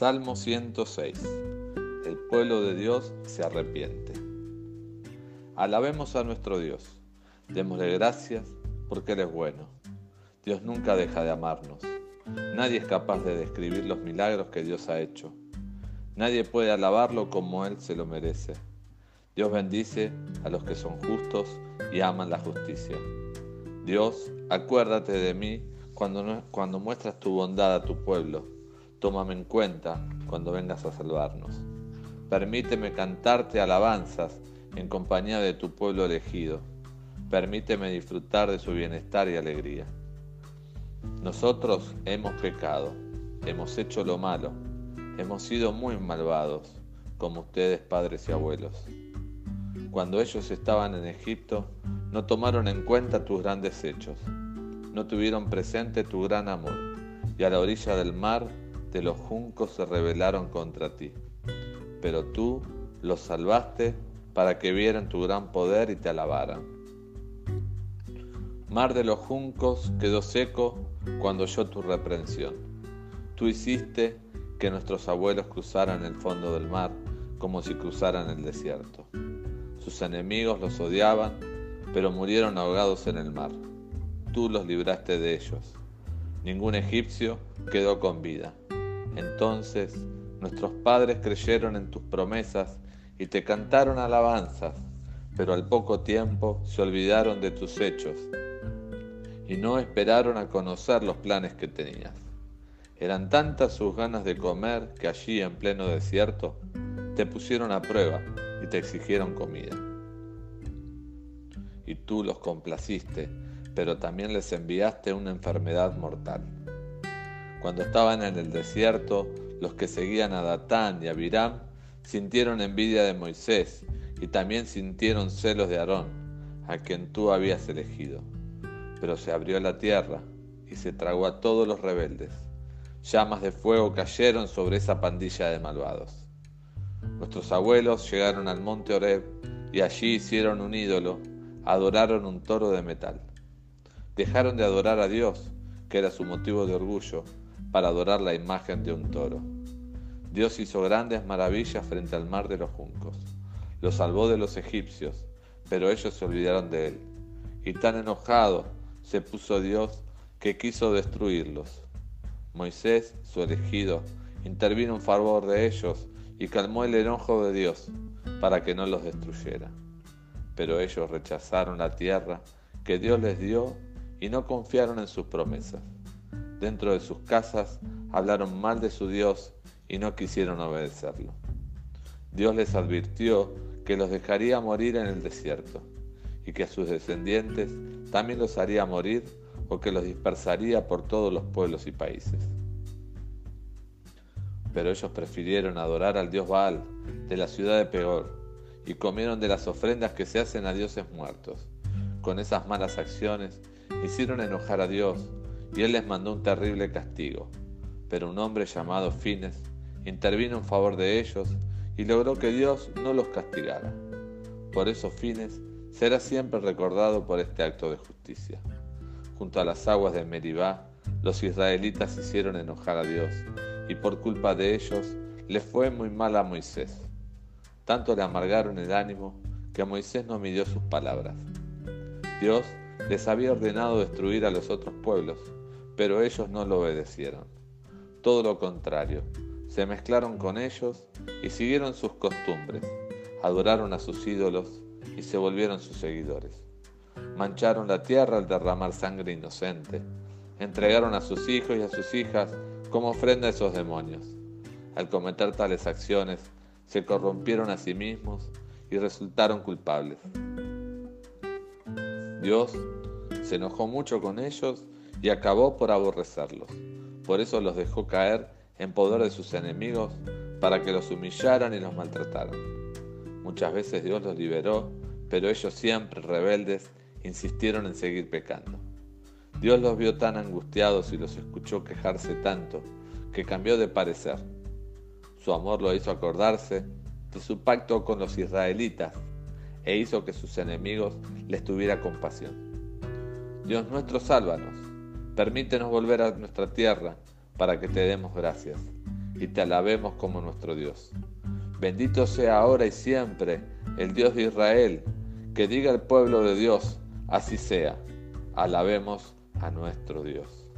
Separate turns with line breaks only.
Salmo 106. El pueblo de Dios se arrepiente. Alabemos a nuestro Dios. Démosle gracias porque Él es bueno. Dios nunca deja de amarnos. Nadie es capaz de describir los milagros que Dios ha hecho. Nadie puede alabarlo como Él se lo merece. Dios bendice a los que son justos y aman la justicia. Dios, acuérdate de mí cuando, cuando muestras tu bondad a tu pueblo. Tómame en cuenta cuando vengas a salvarnos. Permíteme cantarte alabanzas en compañía de tu pueblo elegido. Permíteme disfrutar de su bienestar y alegría. Nosotros hemos pecado, hemos hecho lo malo, hemos sido muy malvados, como ustedes padres y abuelos. Cuando ellos estaban en Egipto, no tomaron en cuenta tus grandes hechos, no tuvieron presente tu gran amor, y a la orilla del mar de los juncos se rebelaron contra ti. Pero tú los salvaste para que vieran tu gran poder y te alabaran. Mar de los juncos quedó seco cuando oyó tu reprensión. Tú hiciste que nuestros abuelos cruzaran el fondo del mar como si cruzaran el desierto. Sus enemigos los odiaban, pero murieron ahogados en el mar. Tú los libraste de ellos. Ningún egipcio quedó con vida. Entonces nuestros padres creyeron en tus promesas y te cantaron alabanzas, pero al poco tiempo se olvidaron de tus hechos y no esperaron a conocer los planes que tenías. Eran tantas sus ganas de comer que allí en pleno desierto te pusieron a prueba y te exigieron comida. Y tú los complaciste, pero también les enviaste una enfermedad mortal. Cuando estaban en el desierto, los que seguían a Datán y a Biram sintieron envidia de Moisés y también sintieron celos de Aarón, a quien tú habías elegido. Pero se abrió la tierra y se tragó a todos los rebeldes. Llamas de fuego cayeron sobre esa pandilla de malvados. Nuestros abuelos llegaron al monte Oreb y allí hicieron un ídolo, adoraron un toro de metal. Dejaron de adorar a Dios, que era su motivo de orgullo, para adorar la imagen de un toro. Dios hizo grandes maravillas frente al mar de los juncos. Lo salvó de los egipcios, pero ellos se olvidaron de él. Y tan enojado se puso Dios que quiso destruirlos. Moisés, su elegido, intervino en favor de ellos y calmó el enojo de Dios para que no los destruyera. Pero ellos rechazaron la tierra que Dios les dio y no confiaron en sus promesas dentro de sus casas hablaron mal de su Dios y no quisieron obedecerlo. Dios les advirtió que los dejaría morir en el desierto y que a sus descendientes también los haría morir o que los dispersaría por todos los pueblos y países. Pero ellos prefirieron adorar al dios Baal de la ciudad de Peor y comieron de las ofrendas que se hacen a dioses muertos. Con esas malas acciones hicieron enojar a Dios y él les mandó un terrible castigo. Pero un hombre llamado Fines intervino en favor de ellos y logró que Dios no los castigara. Por eso Fines será siempre recordado por este acto de justicia. Junto a las aguas de Meribá, los israelitas hicieron enojar a Dios y por culpa de ellos le fue muy mal a Moisés. Tanto le amargaron el ánimo que Moisés no midió sus palabras. Dios les había ordenado destruir a los otros pueblos, pero ellos no lo obedecieron. Todo lo contrario, se mezclaron con ellos y siguieron sus costumbres, adoraron a sus ídolos y se volvieron sus seguidores. Mancharon la tierra al derramar sangre inocente, entregaron a sus hijos y a sus hijas como ofrenda a esos demonios. Al cometer tales acciones, se corrompieron a sí mismos y resultaron culpables. Dios se enojó mucho con ellos y acabó por aborrecerlos. Por eso los dejó caer en poder de sus enemigos para que los humillaran y los maltrataran. Muchas veces Dios los liberó, pero ellos siempre rebeldes insistieron en seguir pecando. Dios los vio tan angustiados y los escuchó quejarse tanto que cambió de parecer. Su amor lo hizo acordarse de su pacto con los israelitas e hizo que sus enemigos les tuviera compasión. Dios nuestro, sálvanos Permítenos volver a nuestra tierra para que te demos gracias. y te alabemos como nuestro Dios. Bendito sea ahora y siempre el Dios de Israel, que diga el pueblo de Dios, así sea, alabemos a nuestro Dios.